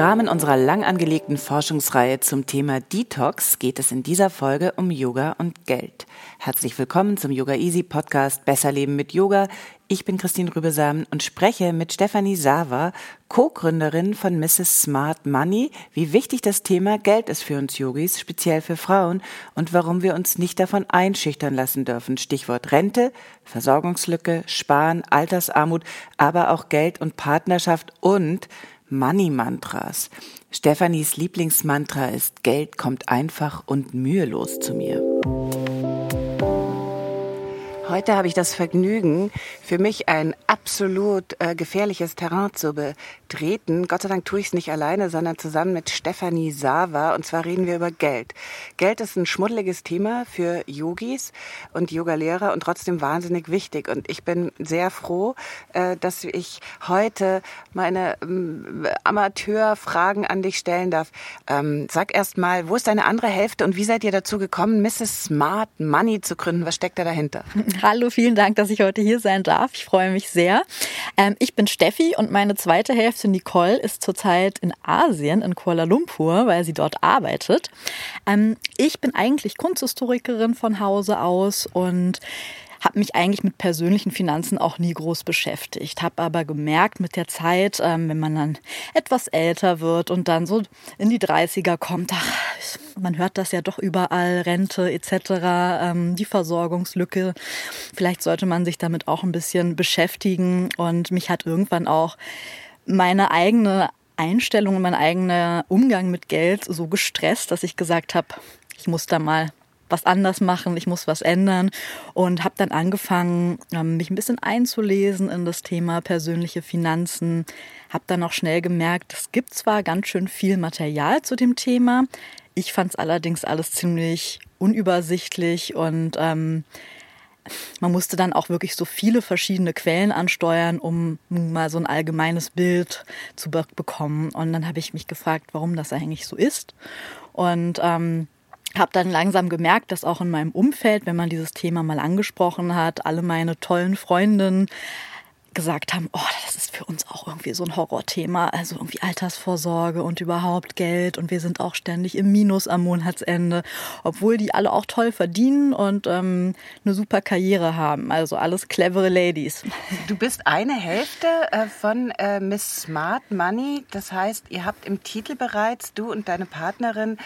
Rahmen unserer lang angelegten Forschungsreihe zum Thema Detox geht es in dieser Folge um Yoga und Geld. Herzlich willkommen zum Yoga Easy Podcast Besser Leben mit Yoga. Ich bin Christine Rübesamen und spreche mit Stefanie Sava, Co-Gründerin von Mrs. Smart Money, wie wichtig das Thema Geld ist für uns Yogis, speziell für Frauen und warum wir uns nicht davon einschüchtern lassen dürfen. Stichwort Rente, Versorgungslücke, Sparen, Altersarmut, aber auch Geld und Partnerschaft und Money-Mantras. Stefanis Lieblingsmantra ist Geld kommt einfach und mühelos zu mir. Heute habe ich das Vergnügen, für mich ein absolut äh, gefährliches Terrain zu betreten. Gott sei Dank tue ich es nicht alleine, sondern zusammen mit Stefanie Sava. Und zwar reden wir über Geld. Geld ist ein schmuddeliges Thema für Yogis und Yogalehrer und trotzdem wahnsinnig wichtig. Und ich bin sehr froh, äh, dass ich heute meine ähm, Amateurfragen an dich stellen darf. Ähm, sag erst mal, wo ist deine andere Hälfte und wie seid ihr dazu gekommen, Mrs. Smart Money zu gründen? Was steckt da dahinter? Hallo, vielen Dank, dass ich heute hier sein darf. Ich freue mich sehr. Ähm, ich bin Steffi und meine zweite Hälfte, Nicole, ist zurzeit in Asien, in Kuala Lumpur, weil sie dort arbeitet. Ähm, ich bin eigentlich Kunsthistorikerin von Hause aus und habe mich eigentlich mit persönlichen Finanzen auch nie groß beschäftigt, habe aber gemerkt mit der Zeit, ähm, wenn man dann etwas älter wird und dann so in die 30er kommt, ach, man hört das ja doch überall, Rente etc., ähm, die Versorgungslücke. Vielleicht sollte man sich damit auch ein bisschen beschäftigen und mich hat irgendwann auch meine eigene Einstellung mein eigener Umgang mit Geld so gestresst, dass ich gesagt habe, ich muss da mal was anders machen, ich muss was ändern und habe dann angefangen, ähm, mich ein bisschen einzulesen in das Thema persönliche Finanzen. Habe dann auch schnell gemerkt, es gibt zwar ganz schön viel Material zu dem Thema, ich fand es allerdings alles ziemlich unübersichtlich und ähm, man musste dann auch wirklich so viele verschiedene Quellen ansteuern, um mal so ein allgemeines Bild zu be bekommen. Und dann habe ich mich gefragt, warum das eigentlich so ist. Und ähm, habe dann langsam gemerkt, dass auch in meinem Umfeld, wenn man dieses Thema mal angesprochen hat, alle meine tollen Freundinnen gesagt haben, oh, das ist für uns auch irgendwie so ein Horrorthema, also irgendwie Altersvorsorge und überhaupt Geld und wir sind auch ständig im Minus am Monatsende, obwohl die alle auch toll verdienen und ähm, eine super Karriere haben, also alles clevere Ladies. Du bist eine Hälfte äh, von äh, Miss Smart Money, das heißt, ihr habt im Titel bereits, du und deine Partnerin,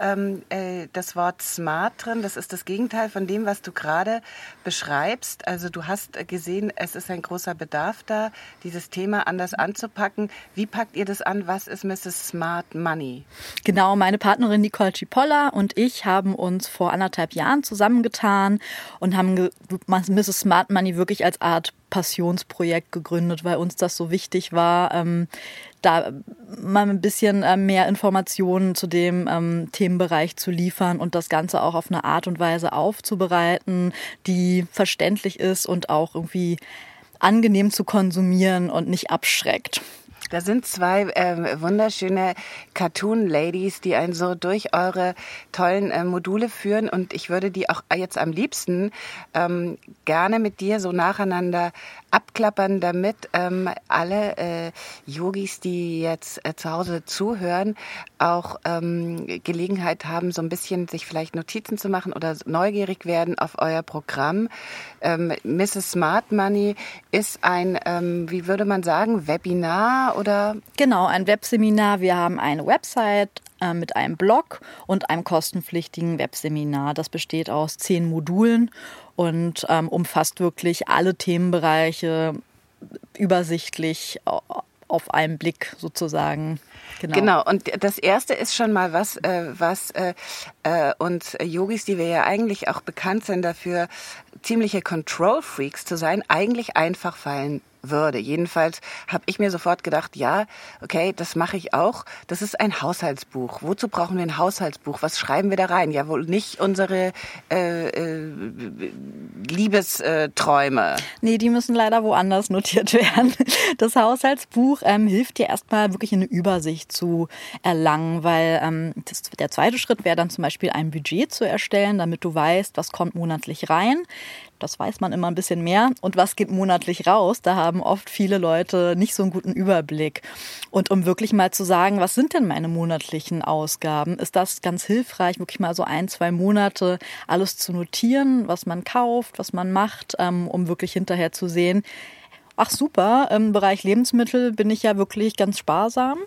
ähm, äh, das Wort smart drin. Das ist das Gegenteil von dem, was du gerade beschreibst. Also du hast gesehen, es ist ein großer Bedarf da, dieses Thema anders anzupacken. Wie packt ihr das an? Was ist Mrs. Smart Money? Genau, meine Partnerin Nicole Cipolla und ich haben uns vor anderthalb Jahren zusammengetan und haben Mrs. Smart Money wirklich als Art Passionsprojekt gegründet, weil uns das so wichtig war, ähm, da mal ein bisschen äh, mehr Informationen zu dem ähm, Themenbereich zu liefern und das Ganze auch auf eine Art und Weise aufzubereiten, die verständlich ist und auch irgendwie angenehm zu konsumieren und nicht abschreckt. Da sind zwei äh, wunderschöne Cartoon-Ladies, die einen so durch eure tollen äh, Module führen. Und ich würde die auch jetzt am liebsten ähm, gerne mit dir so nacheinander abklappern, damit ähm, alle äh, Yogis, die jetzt äh, zu Hause zuhören, auch ähm, Gelegenheit haben, so ein bisschen sich vielleicht Notizen zu machen oder neugierig werden auf euer Programm. Ähm, Mrs. Smart Money ist ein, ähm, wie würde man sagen, Webinar oder? Genau, ein Webseminar. Wir haben eine Website mit einem Blog und einem kostenpflichtigen Webseminar. Das besteht aus zehn Modulen und ähm, umfasst wirklich alle Themenbereiche übersichtlich auf einen Blick sozusagen. Genau. genau. Und das erste ist schon mal was, äh, was äh, äh, uns Yogis, die wir ja eigentlich auch bekannt sind dafür, ziemliche Control Freaks zu sein, eigentlich einfach fallen würde. Jedenfalls habe ich mir sofort gedacht, ja, okay, das mache ich auch. Das ist ein Haushaltsbuch. Wozu brauchen wir ein Haushaltsbuch? Was schreiben wir da rein? Ja, wohl nicht unsere äh, äh, Liebesträume. Nee, die müssen leider woanders notiert werden. Das Haushaltsbuch ähm, hilft dir erstmal wirklich eine Übersicht zu erlangen, weil ähm, das, der zweite Schritt wäre dann zum Beispiel ein Budget zu erstellen, damit du weißt, was kommt monatlich rein. Das weiß man immer ein bisschen mehr. Und was geht monatlich raus? Da haben oft viele Leute nicht so einen guten Überblick. Und um wirklich mal zu sagen, was sind denn meine monatlichen Ausgaben, ist das ganz hilfreich, wirklich mal so ein, zwei Monate alles zu notieren, was man kauft, was man macht, ähm, um wirklich hinterher zu sehen, ach super, im Bereich Lebensmittel bin ich ja wirklich ganz sparsam.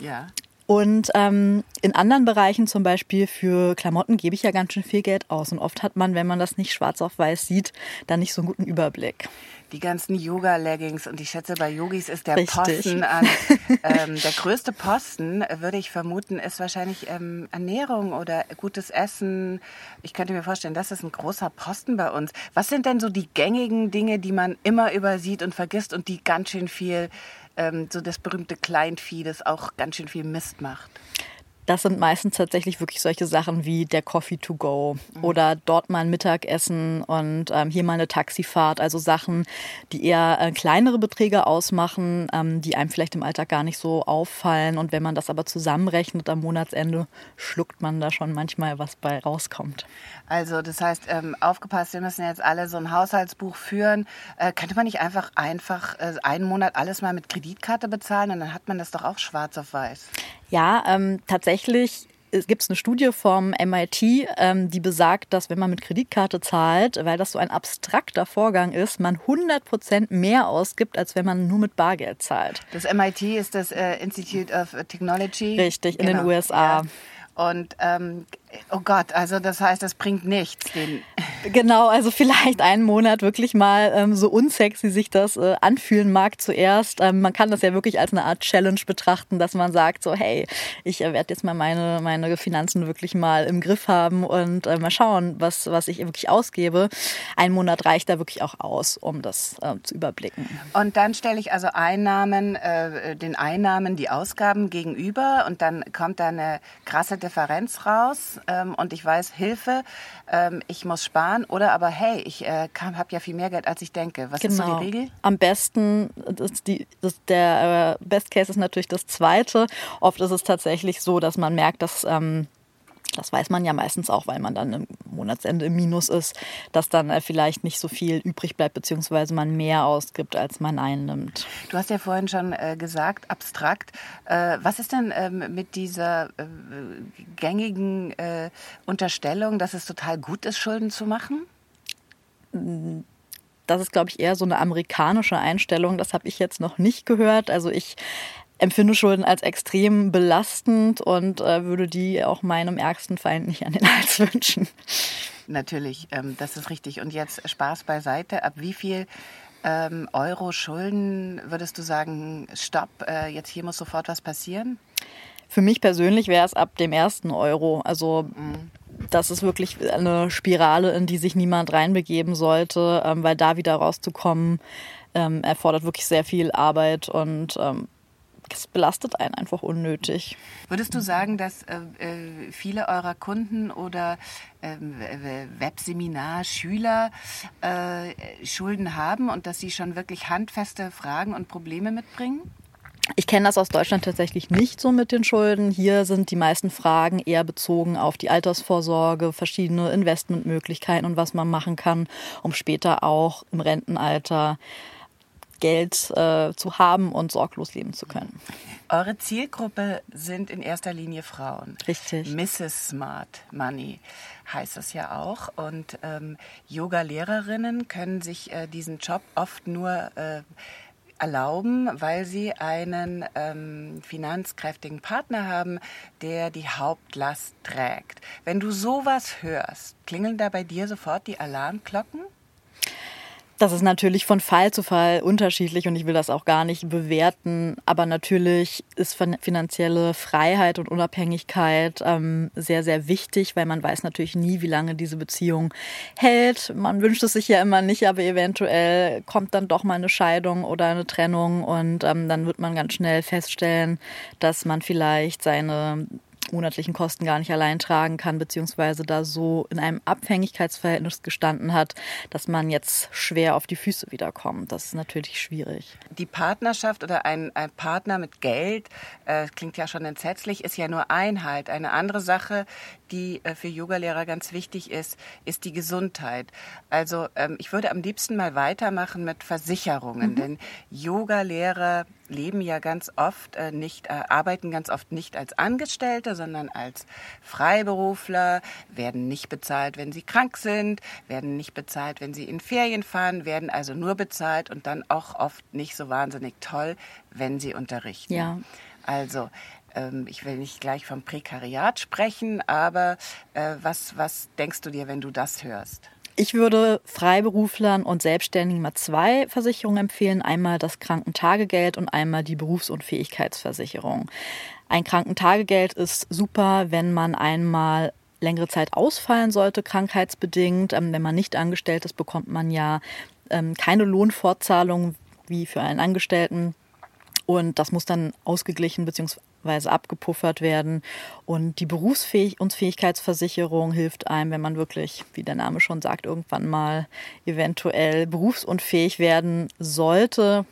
Ja. Und ähm, in anderen Bereichen, zum Beispiel für Klamotten, gebe ich ja ganz schön viel Geld aus. Und oft hat man, wenn man das nicht schwarz auf weiß sieht, dann nicht so einen guten Überblick. Die ganzen Yoga-Leggings und ich schätze, bei Yogis ist der Richtig. Posten an. Ähm, der größte Posten, würde ich vermuten, ist wahrscheinlich ähm, Ernährung oder gutes Essen. Ich könnte mir vorstellen, das ist ein großer Posten bei uns. Was sind denn so die gängigen Dinge, die man immer übersieht und vergisst und die ganz schön viel ähm, so das berühmte Kleinvieh, das auch ganz schön viel Mist macht. Das sind meistens tatsächlich wirklich solche Sachen wie der Coffee to go mhm. oder dort mal ein Mittagessen und ähm, hier mal eine Taxifahrt. Also Sachen, die eher äh, kleinere Beträge ausmachen, ähm, die einem vielleicht im Alltag gar nicht so auffallen. Und wenn man das aber zusammenrechnet am Monatsende, schluckt man da schon manchmal, was bei rauskommt. Also das heißt, ähm, aufgepasst, wir müssen jetzt alle so ein Haushaltsbuch führen. Äh, könnte man nicht einfach einfach äh, einen Monat alles mal mit Kreditkarte bezahlen und dann hat man das doch auch schwarz auf weiß? Ja, ähm, tatsächlich gibt es eine Studie vom MIT, ähm, die besagt, dass wenn man mit Kreditkarte zahlt, weil das so ein abstrakter Vorgang ist, man 100 Prozent mehr ausgibt, als wenn man nur mit Bargeld zahlt. Das MIT ist das äh, Institute of Technology. Richtig, in genau. den USA. Ja. Und ähm, Oh Gott, also das heißt, das bringt nichts. Genau, also vielleicht einen Monat wirklich mal ähm, so unsexy sich das äh, anfühlen mag zuerst. Ähm, man kann das ja wirklich als eine Art Challenge betrachten, dass man sagt so, hey, ich äh, werde jetzt mal meine, meine Finanzen wirklich mal im Griff haben und äh, mal schauen, was, was ich wirklich ausgebe. Ein Monat reicht da wirklich auch aus, um das äh, zu überblicken. Und dann stelle ich also Einnahmen, äh, den Einnahmen die Ausgaben gegenüber und dann kommt da eine krasse Differenz raus ähm, und ich weiß, Hilfe, ähm, ich muss sparen oder aber hey, ich äh, habe ja viel mehr Geld, als ich denke. Was genau. ist so die genau. Regel? Am besten, das, die, das, der äh, Best Case ist natürlich das Zweite. Oft ist es tatsächlich so, dass man merkt, dass ähm, das weiß man ja meistens auch, weil man dann im Monatsende im Minus ist, dass dann äh, vielleicht nicht so viel übrig bleibt, beziehungsweise man mehr ausgibt, als man einnimmt. Du hast ja vorhin schon äh, gesagt, abstrakt. Äh, was ist denn ähm, mit dieser äh, gängigen Unterstellung, dass es total gut ist, Schulden zu machen? das ist, glaube ich, eher so eine amerikanische Einstellung. Das habe ich jetzt noch nicht gehört. Also ich empfinde Schulden als extrem belastend und äh, würde die auch meinem ärgsten Feind nicht an den Hals wünschen. Natürlich, ähm, das ist richtig. Und jetzt Spaß beiseite. Ab wie viel ähm, Euro Schulden würdest du sagen, stopp, äh, jetzt hier muss sofort was passieren? Für mich persönlich wäre es ab dem ersten Euro. Also mhm. das ist wirklich eine Spirale, in die sich niemand reinbegeben sollte, ähm, weil da wieder rauszukommen ähm, erfordert wirklich sehr viel Arbeit und ähm, es belastet einen einfach unnötig. Würdest du sagen, dass äh, äh viele eurer Kunden oder äh, Webseminar-Schüler äh, Schulden haben und dass sie schon wirklich handfeste Fragen und Probleme mitbringen? Ich kenne das aus Deutschland tatsächlich nicht so mit den Schulden. Hier sind die meisten Fragen eher bezogen auf die Altersvorsorge, verschiedene Investmentmöglichkeiten und was man machen kann, um später auch im Rentenalter Geld äh, zu haben und sorglos leben zu können. Eure Zielgruppe sind in erster Linie Frauen. Richtig. Mrs. Smart Money heißt es ja auch. Und ähm, Yoga-Lehrerinnen können sich äh, diesen Job oft nur äh, erlauben, weil sie einen ähm, finanzkräftigen Partner haben, der die Hauptlast trägt. Wenn du sowas hörst, klingeln da bei dir sofort die Alarmglocken? Das ist natürlich von Fall zu Fall unterschiedlich und ich will das auch gar nicht bewerten. Aber natürlich ist finanzielle Freiheit und Unabhängigkeit ähm, sehr, sehr wichtig, weil man weiß natürlich nie, wie lange diese Beziehung hält. Man wünscht es sich ja immer nicht, aber eventuell kommt dann doch mal eine Scheidung oder eine Trennung und ähm, dann wird man ganz schnell feststellen, dass man vielleicht seine monatlichen Kosten gar nicht allein tragen kann, beziehungsweise da so in einem Abhängigkeitsverhältnis gestanden hat, dass man jetzt schwer auf die Füße wiederkommt. Das ist natürlich schwierig. Die Partnerschaft oder ein, ein Partner mit Geld, äh, klingt ja schon entsetzlich, ist ja nur Einheit. Eine andere Sache, die äh, für Yogalehrer ganz wichtig ist, ist die Gesundheit. Also ähm, ich würde am liebsten mal weitermachen mit Versicherungen, mhm. denn Yogalehrer leben ja ganz oft äh, nicht, äh, arbeiten ganz oft nicht als Angestellte, sondern als Freiberufler, werden nicht bezahlt, wenn sie krank sind, werden nicht bezahlt, wenn sie in Ferien fahren, werden also nur bezahlt und dann auch oft nicht so wahnsinnig toll, wenn sie unterrichten. Ja. Also ähm, ich will nicht gleich vom Prekariat sprechen, aber äh, was, was denkst du dir, wenn du das hörst? Ich würde Freiberuflern und Selbstständigen mal zwei Versicherungen empfehlen. Einmal das Krankentagegeld und einmal die Berufsunfähigkeitsversicherung. Ein Krankentagegeld ist super, wenn man einmal längere Zeit ausfallen sollte, krankheitsbedingt. Ähm, wenn man nicht angestellt ist, bekommt man ja ähm, keine Lohnfortzahlung wie für einen Angestellten. Und das muss dann ausgeglichen bzw abgepuffert werden. Und die Berufsunfähigkeitsversicherung hilft einem, wenn man wirklich, wie der Name schon sagt, irgendwann mal eventuell berufsunfähig werden sollte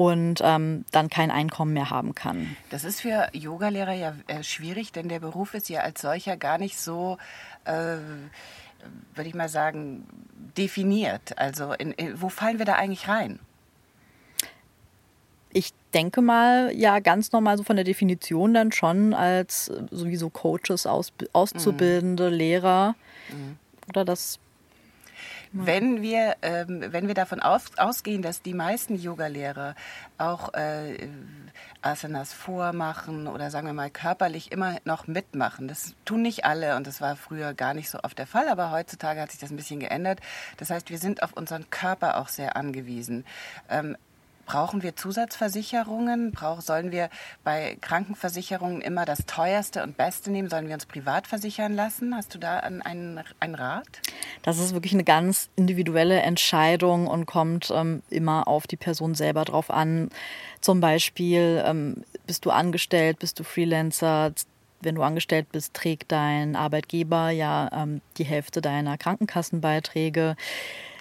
und ähm, dann kein Einkommen mehr haben kann. Das ist für Yogalehrer ja äh, schwierig, denn der Beruf ist ja als solcher gar nicht so, äh, würde ich mal sagen, definiert. Also in, in, wo fallen wir da eigentlich rein? Ich denke mal, ja, ganz normal so von der Definition dann schon als äh, sowieso Coaches, Aus, Auszubildende, mhm. Lehrer. Mhm. Oder das wenn wir, ähm, wenn wir davon aus, ausgehen, dass die meisten Yogalehrer auch äh, Asanas vormachen oder sagen wir mal körperlich immer noch mitmachen. Das tun nicht alle und das war früher gar nicht so oft der Fall, aber heutzutage hat sich das ein bisschen geändert. Das heißt, wir sind auf unseren Körper auch sehr angewiesen. Ähm, Brauchen wir Zusatzversicherungen? Brauch, sollen wir bei Krankenversicherungen immer das teuerste und beste nehmen? Sollen wir uns privat versichern lassen? Hast du da einen, einen Rat? Das ist wirklich eine ganz individuelle Entscheidung und kommt ähm, immer auf die Person selber drauf an. Zum Beispiel, ähm, bist du angestellt, bist du Freelancer? wenn du angestellt bist, trägt dein Arbeitgeber ja ähm, die Hälfte deiner Krankenkassenbeiträge.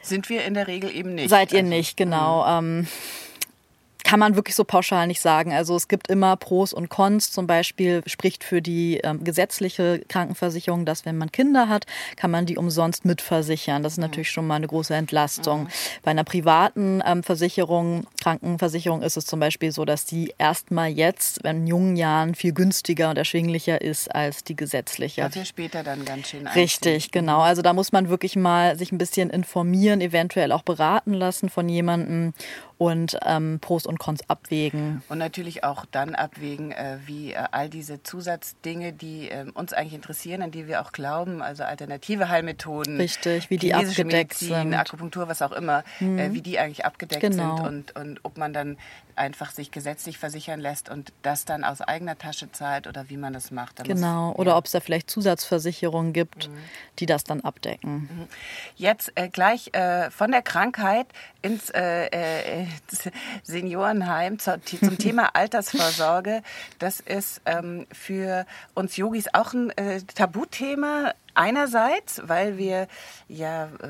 Sind wir in der Regel eben nicht. Seid ihr also, nicht, genau. Mhm. Ähm, kann man wirklich so pauschal nicht sagen. Also es gibt immer Pros und Cons. Zum Beispiel spricht für die ähm, gesetzliche Krankenversicherung, dass wenn man Kinder hat, kann man die umsonst mitversichern. Das ist natürlich schon mal eine große Entlastung. Mhm. Bei einer privaten ähm, Versicherung, Krankenversicherung ist es zum Beispiel so, dass die erstmal jetzt in jungen Jahren viel günstiger und erschwinglicher ist als die gesetzliche. Dafür später dann ganz schön einziehen. Richtig, genau. Also da muss man wirklich mal sich ein bisschen informieren, eventuell auch beraten lassen von jemandem und ähm, Pros und Cons abwägen. Und natürlich auch dann abwägen, äh, wie äh, all diese Zusatzdinge, die äh, uns eigentlich interessieren, an die wir auch glauben, also alternative Heilmethoden, Richtig, wie die abgedeckt Medizin, sind. Akupunktur, was auch immer, äh, mhm. wie die eigentlich abgedeckt genau. sind und, und ob man dann einfach sich gesetzlich versichern lässt und das dann aus eigener Tasche zahlt oder wie man das macht. Da genau, muss, oder ob es da vielleicht Zusatzversicherungen gibt, mhm. die das dann abdecken. Mhm. Jetzt äh, gleich äh, von der Krankheit ins Seniorenheim zu, zum Thema Altersvorsorge. Das ist ähm, für uns Yogis auch ein äh, Tabuthema. Einerseits, weil wir ja äh,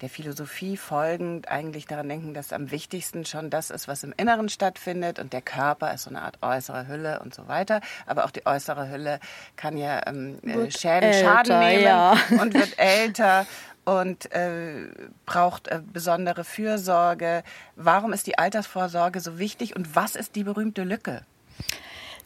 der Philosophie folgend eigentlich daran denken, dass am wichtigsten schon das ist, was im Inneren stattfindet und der Körper ist so eine Art äußere Hülle und so weiter. Aber auch die äußere Hülle kann ja ähm, äh, Schäden, älter, Schaden nehmen ja. und wird älter und äh, braucht äh, besondere Fürsorge. Warum ist die Altersvorsorge so wichtig und was ist die berühmte Lücke?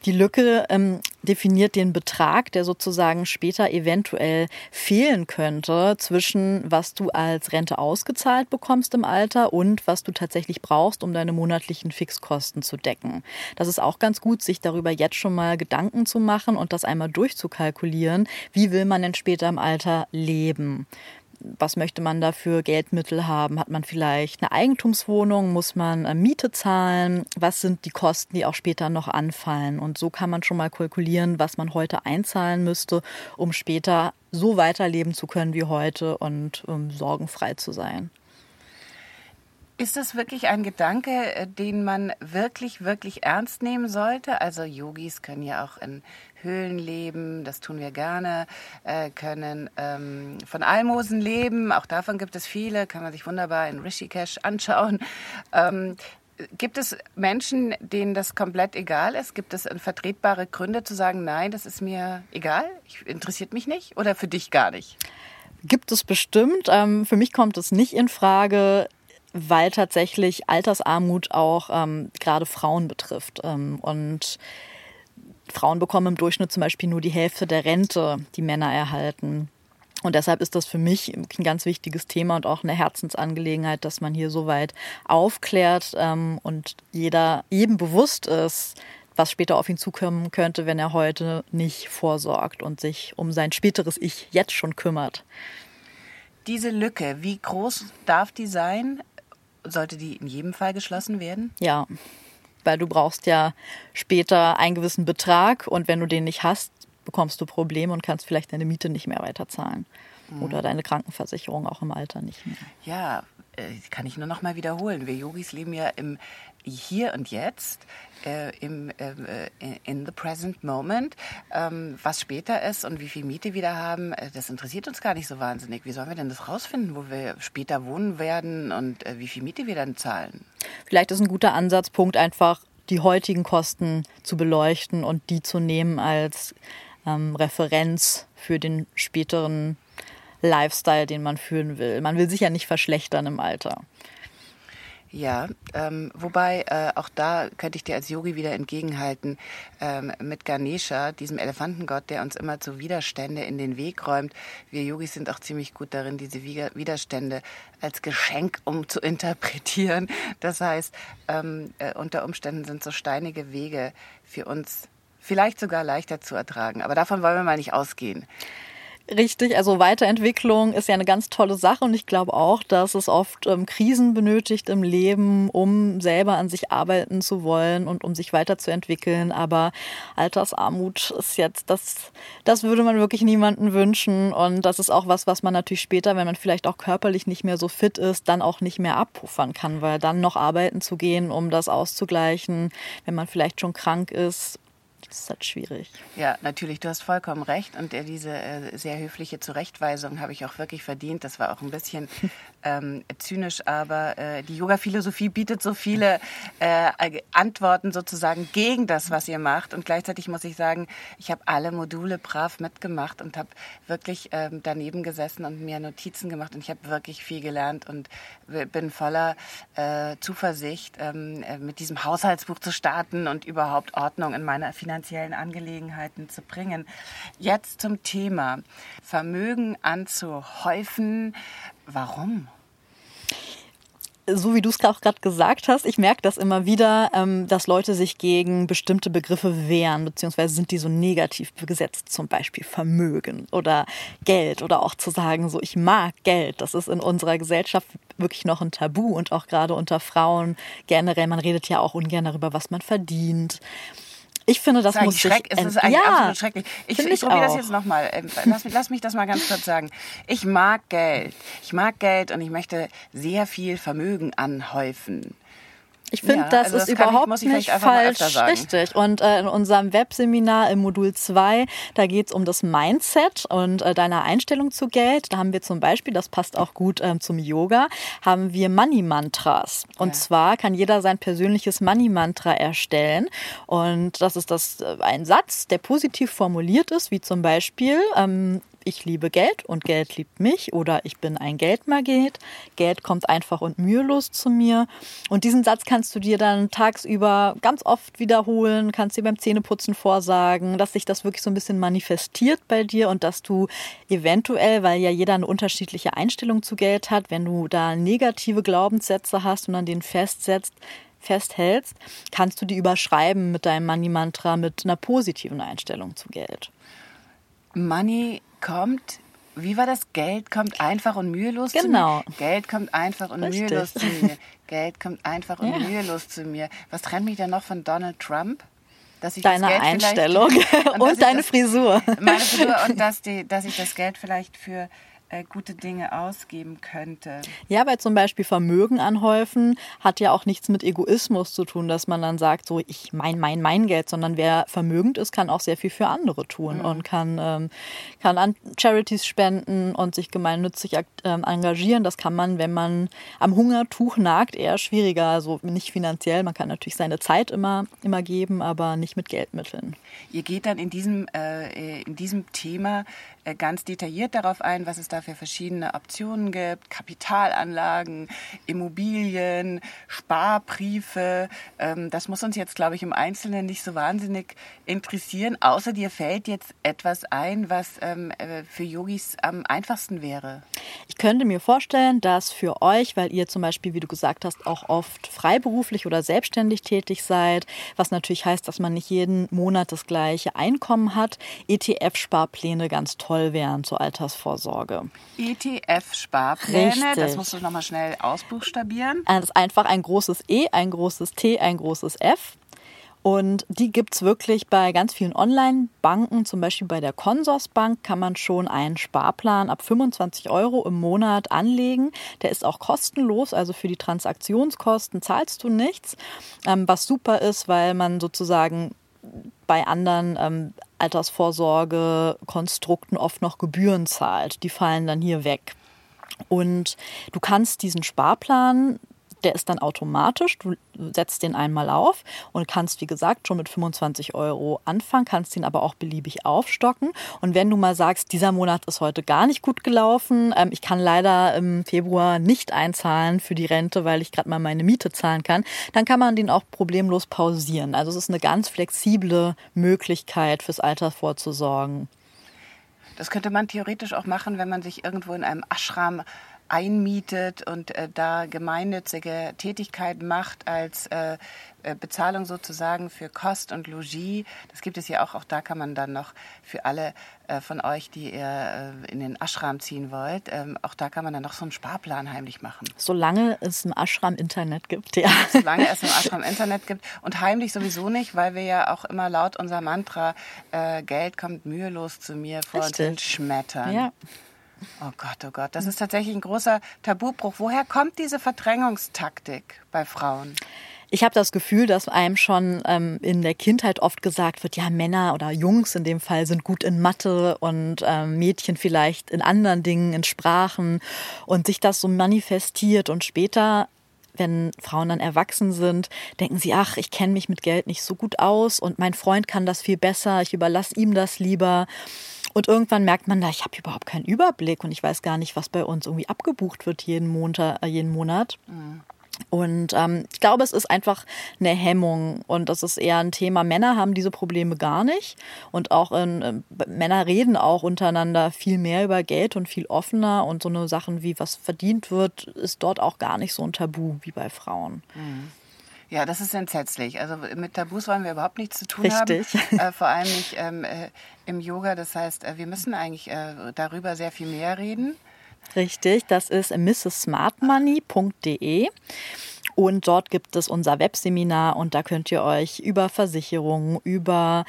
Die Lücke ähm, definiert den Betrag, der sozusagen später eventuell fehlen könnte zwischen was du als Rente ausgezahlt bekommst im Alter und was du tatsächlich brauchst, um deine monatlichen Fixkosten zu decken. Das ist auch ganz gut, sich darüber jetzt schon mal Gedanken zu machen und das einmal durchzukalkulieren. Wie will man denn später im Alter leben? Was möchte man da für Geldmittel haben? Hat man vielleicht eine Eigentumswohnung? Muss man äh, Miete zahlen? Was sind die Kosten, die auch später noch anfallen? Und so kann man schon mal kalkulieren, was man heute einzahlen müsste, um später so weiterleben zu können wie heute und um sorgenfrei zu sein. Ist das wirklich ein Gedanke, äh, den man wirklich, wirklich ernst nehmen sollte? Also Yogis können ja auch in Höhlen leben, das tun wir gerne, äh, können ähm, von Almosen leben, auch davon gibt es viele, kann man sich wunderbar in Rishikesh anschauen. Ähm, Gibt es Menschen, denen das komplett egal ist? Gibt es vertretbare Gründe zu sagen, nein, das ist mir egal, ich, interessiert mich nicht oder für dich gar nicht? Gibt es bestimmt. Ähm, für mich kommt es nicht in Frage weil tatsächlich Altersarmut auch ähm, gerade Frauen betrifft. Ähm, und Frauen bekommen im Durchschnitt zum Beispiel nur die Hälfte der Rente, die Männer erhalten. Und deshalb ist das für mich ein ganz wichtiges Thema und auch eine Herzensangelegenheit, dass man hier so weit aufklärt ähm, und jeder eben bewusst ist, was später auf ihn zukommen könnte, wenn er heute nicht vorsorgt und sich um sein späteres Ich jetzt schon kümmert. Diese Lücke, wie groß darf die sein? Sollte die in jedem Fall geschlossen werden? Ja, weil du brauchst ja später einen gewissen Betrag und wenn du den nicht hast, bekommst du Probleme und kannst vielleicht deine Miete nicht mehr weiterzahlen mhm. oder deine Krankenversicherung auch im Alter nicht mehr. Ja, kann ich nur noch mal wiederholen. Wir Yogis leben ja im hier und jetzt, äh, im, äh, in the present moment. Ähm, was später ist und wie viel Miete wir da haben, äh, das interessiert uns gar nicht so wahnsinnig. Wie sollen wir denn das rausfinden, wo wir später wohnen werden und äh, wie viel Miete wir dann zahlen? Vielleicht ist ein guter Ansatzpunkt einfach, die heutigen Kosten zu beleuchten und die zu nehmen als ähm, Referenz für den späteren Lifestyle, den man führen will. Man will sich ja nicht verschlechtern im Alter. Ja, ähm, wobei äh, auch da könnte ich dir als Yogi wieder entgegenhalten ähm, mit Ganesha, diesem Elefantengott, der uns immer zu Widerstände in den Weg räumt. Wir Yogis sind auch ziemlich gut darin, diese Widerstände als Geschenk um zu interpretieren. Das heißt, ähm, äh, unter Umständen sind so steinige Wege für uns vielleicht sogar leichter zu ertragen. Aber davon wollen wir mal nicht ausgehen. Richtig, also Weiterentwicklung ist ja eine ganz tolle Sache und ich glaube auch, dass es oft ähm, Krisen benötigt im Leben, um selber an sich arbeiten zu wollen und um sich weiterzuentwickeln. Aber Altersarmut ist jetzt, das, das würde man wirklich niemanden wünschen und das ist auch was, was man natürlich später, wenn man vielleicht auch körperlich nicht mehr so fit ist, dann auch nicht mehr abpuffern kann, weil dann noch arbeiten zu gehen, um das auszugleichen, wenn man vielleicht schon krank ist, das ist halt schwierig. Ja, natürlich, du hast vollkommen recht. Und äh, diese äh, sehr höfliche Zurechtweisung habe ich auch wirklich verdient. Das war auch ein bisschen ähm, zynisch, aber äh, die Yoga-Philosophie bietet so viele äh, Antworten sozusagen gegen das, was ihr macht. Und gleichzeitig muss ich sagen, ich habe alle Module brav mitgemacht und habe wirklich ähm, daneben gesessen und mir Notizen gemacht. Und ich habe wirklich viel gelernt und bin voller äh, Zuversicht, ähm, äh, mit diesem Haushaltsbuch zu starten und überhaupt Ordnung in meiner finanziellen Angelegenheiten zu bringen. Jetzt zum Thema Vermögen anzuhäufen. Warum? so wie du es auch gerade gesagt hast, ich merke das immer wieder, ähm, dass Leute sich gegen bestimmte Begriffe wehren, beziehungsweise sind die so negativ besetzt, zum Beispiel Vermögen oder Geld oder auch zu sagen, so ich mag Geld. Das ist in unserer Gesellschaft wirklich noch ein Tabu und auch gerade unter Frauen generell. Man redet ja auch ungern darüber, was man verdient. Ich finde, das, das muss Schreck, sich... Es ist eigentlich ja, absolut schrecklich. Ich, ich, ich probiere das jetzt nochmal. Ähm, lass, lass mich das mal ganz kurz sagen. Ich mag Geld. Ich mag Geld und ich möchte sehr viel Vermögen anhäufen. Ich finde, ja, das also ist das überhaupt ich, nicht falsch. Richtig. Und äh, in unserem Webseminar im Modul 2, da geht es um das Mindset und äh, deine Einstellung zu Geld. Da haben wir zum Beispiel, das passt auch gut ähm, zum Yoga, haben wir Money-Mantras. Und ja. zwar kann jeder sein persönliches Money-Mantra erstellen. Und das ist das äh, ein Satz, der positiv formuliert ist, wie zum Beispiel, ähm, ich liebe Geld und Geld liebt mich oder ich bin ein Geldmagnet. Geld kommt einfach und mühelos zu mir. Und diesen Satz kannst du dir dann tagsüber ganz oft wiederholen, kannst dir beim Zähneputzen vorsagen, dass sich das wirklich so ein bisschen manifestiert bei dir und dass du eventuell, weil ja jeder eine unterschiedliche Einstellung zu Geld hat, wenn du da negative Glaubenssätze hast und an denen festsetzt, festhältst, kannst du die überschreiben mit deinem Money-Mantra mit einer positiven Einstellung zu Geld. Money kommt Wie war das? Geld kommt einfach und mühelos genau. zu mir? Geld kommt einfach und Richtig. mühelos zu mir. Geld kommt einfach und ja. mühelos zu mir. Was trennt mich denn noch von Donald Trump? Dass ich Deine Einstellung und, und deine das, Frisur. Meine Frisur und dass, die, dass ich das Geld vielleicht für äh, gute Dinge ausgeben könnte. Ja, weil zum Beispiel Vermögen anhäufen hat ja auch nichts mit Egoismus zu tun, dass man dann sagt, so ich mein, mein, mein Geld, sondern wer vermögend ist, kann auch sehr viel für andere tun mhm. und kann, ähm, kann an Charities spenden und sich gemeinnützig ähm, engagieren. Das kann man, wenn man am Hungertuch nagt, eher schwieriger. Also nicht finanziell, man kann natürlich seine Zeit immer, immer geben, aber nicht mit Geldmitteln. Ihr geht dann in diesem, äh, in diesem Thema ganz detailliert darauf ein, was es da für verschiedene Optionen gibt. Kapitalanlagen, Immobilien, Sparbriefe. Ähm, das muss uns jetzt, glaube ich, im Einzelnen nicht so wahnsinnig interessieren. Außer dir fällt jetzt etwas ein, was ähm, äh, für Yogis am einfachsten wäre. Ich könnte mir vorstellen, dass für euch, weil ihr zum Beispiel, wie du gesagt hast, auch oft freiberuflich oder selbstständig tätig seid, was natürlich heißt, dass man nicht jeden Monat das gleiche Einkommen hat, ETF-Sparpläne ganz toll wären zur Altersvorsorge. ETF-Sparpläne, das musst du nochmal schnell ausbuchstabieren. Das ist einfach ein großes E, ein großes T, ein großes F. Und die gibt es wirklich bei ganz vielen Online-Banken, zum Beispiel bei der Consorsbank kann man schon einen Sparplan ab 25 Euro im Monat anlegen. Der ist auch kostenlos, also für die Transaktionskosten zahlst du nichts, ähm, was super ist, weil man sozusagen bei anderen ähm, Altersvorsorgekonstrukten oft noch Gebühren zahlt. Die fallen dann hier weg. Und du kannst diesen Sparplan der ist dann automatisch. Du setzt den einmal auf und kannst, wie gesagt, schon mit 25 Euro anfangen, kannst ihn aber auch beliebig aufstocken. Und wenn du mal sagst, dieser Monat ist heute gar nicht gut gelaufen, ähm, ich kann leider im Februar nicht einzahlen für die Rente, weil ich gerade mal meine Miete zahlen kann, dann kann man den auch problemlos pausieren. Also es ist eine ganz flexible Möglichkeit, fürs Alter vorzusorgen. Das könnte man theoretisch auch machen, wenn man sich irgendwo in einem Ashram einmietet und äh, da gemeinnützige Tätigkeit macht als äh, äh, Bezahlung sozusagen für Kost und Logis. Das gibt es ja auch. Auch da kann man dann noch für alle äh, von euch, die ihr äh, in den Ashram ziehen wollt, ähm, auch da kann man dann noch so einen Sparplan heimlich machen. Solange es im Ashram Internet gibt, ja. Solange es im Ashram Internet gibt und heimlich sowieso nicht, weil wir ja auch immer laut unser Mantra äh, Geld kommt mühelos zu mir vor Richtig. und schmettern. Ja. Oh Gott, oh Gott, das ist tatsächlich ein großer Tabubruch. Woher kommt diese Verdrängungstaktik bei Frauen? Ich habe das Gefühl, dass einem schon ähm, in der Kindheit oft gesagt wird, ja, Männer oder Jungs in dem Fall sind gut in Mathe und ähm, Mädchen vielleicht in anderen Dingen, in Sprachen und sich das so manifestiert und später wenn Frauen dann erwachsen sind, denken sie, ach, ich kenne mich mit Geld nicht so gut aus und mein Freund kann das viel besser, ich überlasse ihm das lieber. Und irgendwann merkt man da, ich habe überhaupt keinen Überblick und ich weiß gar nicht, was bei uns irgendwie abgebucht wird jeden, Montag, jeden Monat. Mhm. Und ähm, ich glaube, es ist einfach eine Hemmung und das ist eher ein Thema. Männer haben diese Probleme gar nicht und auch in, äh, Männer reden auch untereinander viel mehr über Geld und viel offener und so eine Sachen wie was verdient wird, ist dort auch gar nicht so ein Tabu wie bei Frauen. Mhm. Ja, das ist entsetzlich. Also mit Tabus wollen wir überhaupt nichts zu tun Richtig. haben. Äh, vor allem nicht ähm, äh, im Yoga. Das heißt, äh, wir müssen eigentlich äh, darüber sehr viel mehr reden. Richtig, das ist mrssmartmoney.de. Und dort gibt es unser Webseminar und da könnt ihr euch über Versicherungen, über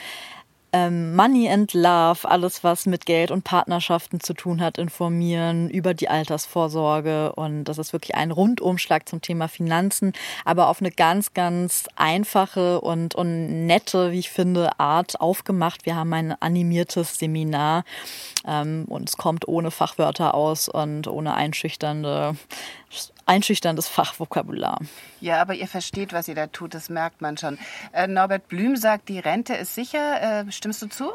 ähm, Money and Love, alles was mit Geld und Partnerschaften zu tun hat, informieren über die Altersvorsorge. Und das ist wirklich ein Rundumschlag zum Thema Finanzen, aber auf eine ganz, ganz einfache und, und nette, wie ich finde, Art aufgemacht. Wir haben ein animiertes Seminar ähm, und es kommt ohne Fachwörter aus und ohne einschüchternde einschüchterndes Fachvokabular. Ja, aber ihr versteht, was ihr da tut, das merkt man schon. Äh, Norbert Blüm sagt, die Rente ist sicher. Äh, stimmst du zu?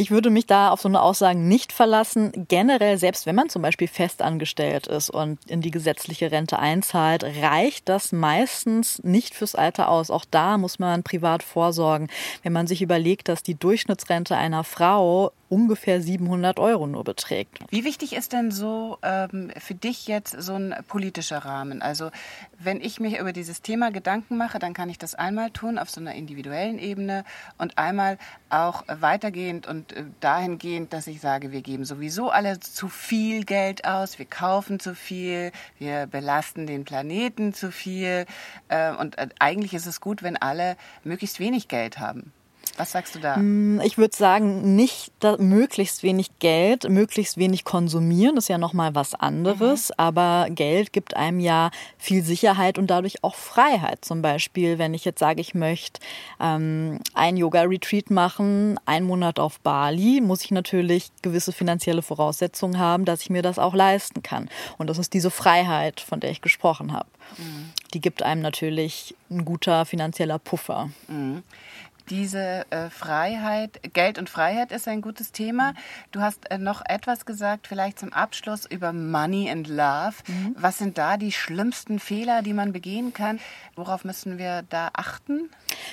Ich würde mich da auf so eine Aussage nicht verlassen. Generell, selbst wenn man zum Beispiel festangestellt ist und in die gesetzliche Rente einzahlt, reicht das meistens nicht fürs Alter aus. Auch da muss man privat vorsorgen. Wenn man sich überlegt, dass die Durchschnittsrente einer Frau ungefähr 700 Euro nur beträgt. Wie wichtig ist denn so ähm, für dich jetzt so ein politischer Rahmen? Also wenn ich mir über dieses Thema Gedanken mache, dann kann ich das einmal tun auf so einer individuellen Ebene und einmal auch weitergehend und äh, dahingehend, dass ich sage, wir geben sowieso alle zu viel Geld aus, wir kaufen zu viel, wir belasten den Planeten zu viel. Äh, und äh, eigentlich ist es gut, wenn alle möglichst wenig Geld haben. Was sagst du da? Mm, ich würde sagen, nicht möglichst wenig Geld, möglichst wenig konsumieren, ist ja nochmal was anderes. Mhm. Aber Geld gibt einem ja viel Sicherheit und dadurch auch Freiheit. Zum Beispiel, wenn ich jetzt sage, ich möchte ähm, ein Yoga-Retreat machen, einen Monat auf Bali, muss ich natürlich gewisse finanzielle Voraussetzungen haben, dass ich mir das auch leisten kann. Und das ist diese Freiheit, von der ich gesprochen habe. Mhm. Die gibt einem natürlich ein guter finanzieller Puffer. Mhm diese äh, Freiheit, Geld und Freiheit ist ein gutes Thema. Du hast äh, noch etwas gesagt, vielleicht zum Abschluss über Money and Love. Mhm. Was sind da die schlimmsten Fehler, die man begehen kann? Worauf müssen wir da achten?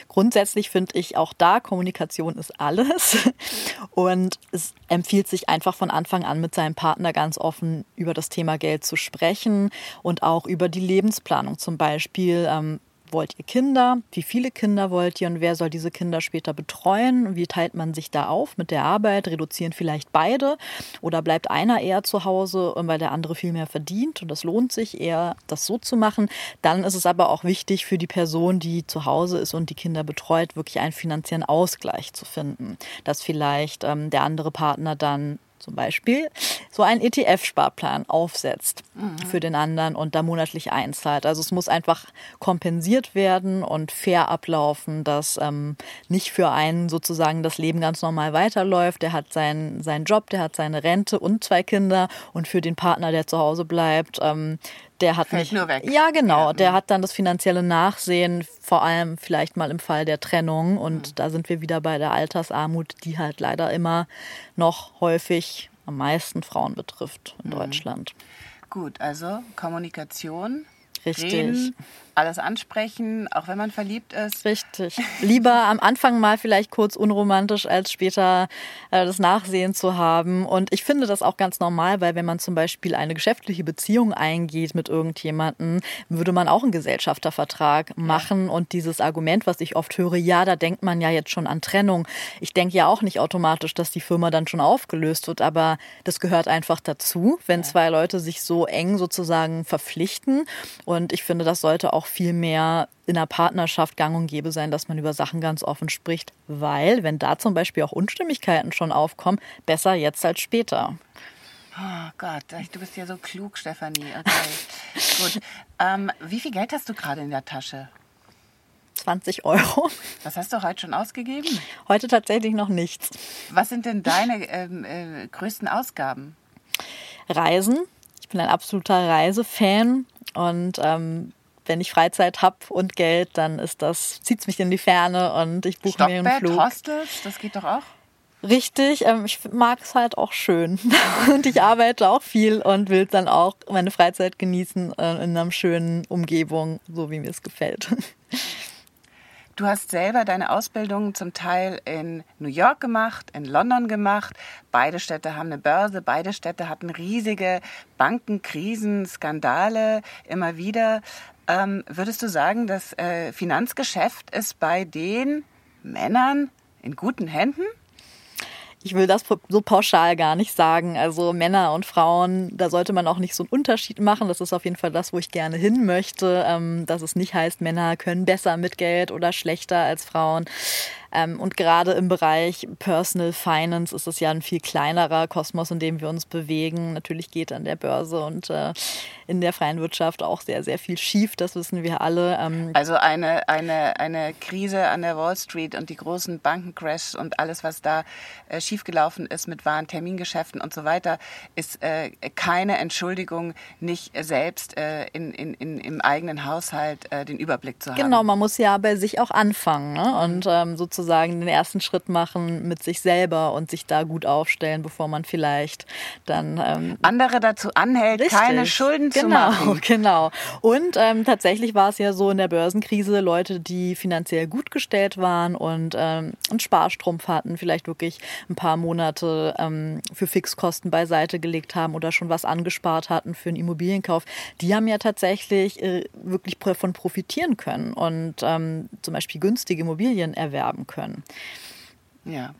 Grundsätzlich finde ich auch da, Kommunikation ist alles. Und es empfiehlt sich einfach von Anfang an mit seinem Partner ganz offen über das Thema Geld zu sprechen und auch über die Lebensplanung zum Beispiel. Ähm, wollt ihr Kinder? Wie viele Kinder wollt ihr und wer soll diese Kinder später betreuen? Wie teilt man sich da auf mit der Arbeit? Reduzieren vielleicht beide oder bleibt einer eher zu Hause, weil der andere viel mehr verdient und das lohnt sich eher, das so zu machen? Dann ist es aber auch wichtig für die Person, die zu Hause ist und die Kinder betreut, wirklich einen finanziellen Ausgleich zu finden, dass vielleicht ähm, der andere Partner dann zum Beispiel so einen ETF-Sparplan aufsetzt mhm. für den anderen und da monatlich einzahlt. Also es muss einfach kompensiert werden und fair ablaufen, dass ähm, nicht für einen sozusagen das Leben ganz normal weiterläuft. Der hat seinen, seinen Job, der hat seine Rente und zwei Kinder und für den Partner, der zu Hause bleibt, ähm, der hat Fällt nicht, nur weg. Ja, genau. Ja. Der hat dann das finanzielle Nachsehen, vor allem vielleicht mal im Fall der Trennung. Und mhm. da sind wir wieder bei der Altersarmut, die halt leider immer noch häufig am meisten Frauen betrifft in mhm. Deutschland. Gut, also Kommunikation. Richtig. Reden, alles ansprechen, auch wenn man verliebt ist. Richtig. Lieber am Anfang mal vielleicht kurz unromantisch, als später äh, das Nachsehen zu haben. Und ich finde das auch ganz normal, weil wenn man zum Beispiel eine geschäftliche Beziehung eingeht mit irgendjemandem, würde man auch einen Gesellschaftervertrag machen. Ja. Und dieses Argument, was ich oft höre, ja, da denkt man ja jetzt schon an Trennung. Ich denke ja auch nicht automatisch, dass die Firma dann schon aufgelöst wird, aber das gehört einfach dazu, wenn ja. zwei Leute sich so eng sozusagen verpflichten. Und ich finde, das sollte auch auch viel mehr in der Partnerschaft gang und gäbe sein, dass man über Sachen ganz offen spricht, weil, wenn da zum Beispiel auch Unstimmigkeiten schon aufkommen, besser jetzt als später. Oh Gott, du bist ja so klug, Stefanie. Okay, gut. Ähm, wie viel Geld hast du gerade in der Tasche? 20 Euro. Was hast du heute schon ausgegeben? Heute tatsächlich noch nichts. Was sind denn deine ähm, äh, größten Ausgaben? Reisen. Ich bin ein absoluter Reisefan und ähm, wenn ich Freizeit habe und Geld, dann ist das, zieht es mich in die Ferne und ich buche mir einen Flug. Hostels, das geht doch auch? Richtig, ähm, ich mag es halt auch schön. und ich arbeite auch viel und will dann auch meine Freizeit genießen äh, in einer schönen Umgebung, so wie mir es gefällt. Du hast selber deine Ausbildung zum Teil in New York gemacht, in London gemacht. Beide Städte haben eine Börse, beide Städte hatten riesige Bankenkrisen, Skandale immer wieder. Ähm, würdest du sagen, das äh, Finanzgeschäft ist bei den Männern in guten Händen? Ich will das so pauschal gar nicht sagen. Also Männer und Frauen, da sollte man auch nicht so einen Unterschied machen. Das ist auf jeden Fall das, wo ich gerne hin möchte. Ähm, dass es nicht heißt, Männer können besser mit Geld oder schlechter als Frauen. Ähm, und gerade im Bereich Personal Finance ist es ja ein viel kleinerer Kosmos, in dem wir uns bewegen. Natürlich geht an der Börse und äh, in der freien Wirtschaft auch sehr, sehr viel schief. Das wissen wir alle. Ähm, also eine, eine, eine Krise an der Wall Street und die großen Bankencrashs und alles, was da äh, schiefgelaufen ist mit wahren Termingeschäften und so weiter, ist äh, keine Entschuldigung, nicht selbst äh, in, in, in, im eigenen Haushalt äh, den Überblick zu haben. Genau, man muss ja bei sich auch anfangen ne? und ähm, sozusagen sozusagen den ersten Schritt machen mit sich selber und sich da gut aufstellen, bevor man vielleicht dann ähm, andere dazu anhält, richtig. keine Schulden genau, zu machen. Genau. Und ähm, tatsächlich war es ja so in der Börsenkrise, Leute, die finanziell gut gestellt waren und ähm, einen Sparstrumpf hatten, vielleicht wirklich ein paar Monate ähm, für Fixkosten beiseite gelegt haben oder schon was angespart hatten für einen Immobilienkauf, die haben ja tatsächlich äh, wirklich davon profitieren können und ähm, zum Beispiel günstige Immobilien erwerben können. Ja.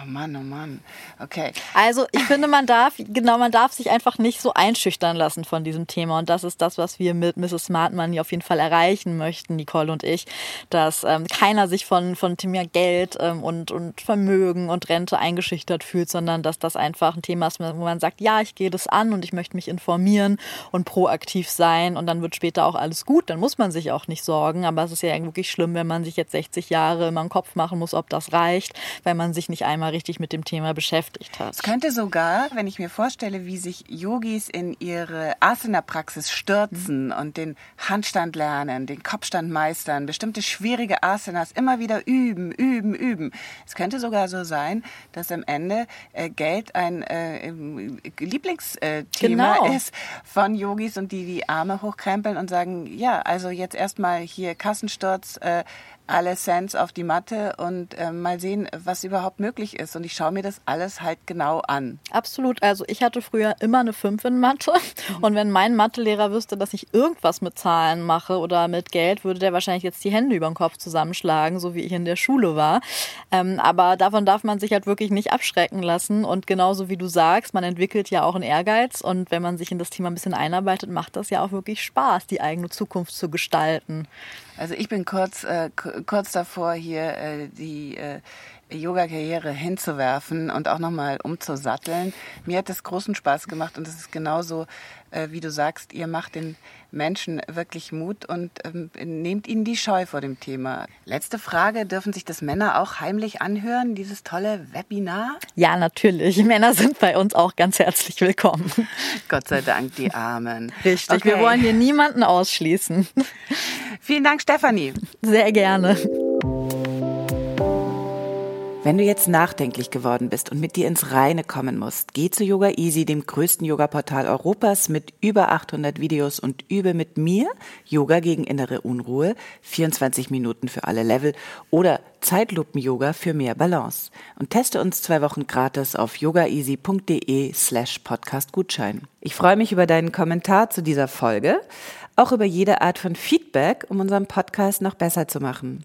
Oh Mann, oh Mann. Okay. Also ich finde, man darf, genau, man darf sich einfach nicht so einschüchtern lassen von diesem Thema. Und das ist das, was wir mit Mrs. Smartman auf jeden Fall erreichen möchten, Nicole und ich, dass ähm, keiner sich von, von Thema Geld ähm, und, und Vermögen und Rente eingeschüchtert fühlt, sondern dass das einfach ein Thema ist, wo man sagt, ja, ich gehe das an und ich möchte mich informieren und proaktiv sein und dann wird später auch alles gut. Dann muss man sich auch nicht sorgen. Aber es ist ja wirklich schlimm, wenn man sich jetzt 60 Jahre immer im Kopf machen muss, ob das reicht, weil man sich nicht einmal einmal richtig mit dem Thema beschäftigt hat. Es könnte sogar, wenn ich mir vorstelle, wie sich Yogis in ihre Asana-Praxis stürzen mhm. und den Handstand lernen, den Kopfstand meistern, bestimmte schwierige Asanas immer wieder üben, üben, üben. Es könnte sogar so sein, dass am Ende äh, Geld ein äh, Lieblingsthema genau. ist von Yogis und die die Arme hochkrempeln und sagen, ja, also jetzt erstmal hier Kassensturz, äh, alle Cents auf die Matte und äh, mal sehen, was überhaupt möglich ist. Und ich schaue mir das alles halt genau an. Absolut. Also ich hatte früher immer eine 5 in Mathe. Mhm. Und wenn mein Mathelehrer wüsste, dass ich irgendwas mit Zahlen mache oder mit Geld, würde der wahrscheinlich jetzt die Hände über den Kopf zusammenschlagen, so wie ich in der Schule war. Ähm, aber davon darf man sich halt wirklich nicht abschrecken lassen. Und genauso wie du sagst, man entwickelt ja auch einen Ehrgeiz. Und wenn man sich in das Thema ein bisschen einarbeitet, macht das ja auch wirklich Spaß, die eigene Zukunft zu gestalten. Also ich bin kurz, äh, kurz davor, hier äh, die äh, Yoga-Karriere hinzuwerfen und auch nochmal umzusatteln. Mir hat das großen Spaß gemacht und es ist genauso, äh, wie du sagst, ihr macht den Menschen wirklich Mut und ähm, nehmt ihnen die Scheu vor dem Thema. Letzte Frage, dürfen sich das Männer auch heimlich anhören, dieses tolle Webinar? Ja, natürlich. Männer sind bei uns auch ganz herzlich willkommen. Gott sei Dank, die Armen. Richtig, okay. wir wollen hier niemanden ausschließen. Vielen Dank, Stefanie. Sehr gerne. Wenn du jetzt nachdenklich geworden bist und mit dir ins Reine kommen musst, geh zu Yoga Easy, dem größten Yoga-Portal Europas mit über 800 Videos und übe mit mir Yoga gegen innere Unruhe, 24 Minuten für alle Level oder Zeitlupen-Yoga für mehr Balance. Und teste uns zwei Wochen gratis auf yogaeasy.de slash podcastgutschein. Ich freue mich über deinen Kommentar zu dieser Folge, auch über jede Art von Feedback, um unseren Podcast noch besser zu machen.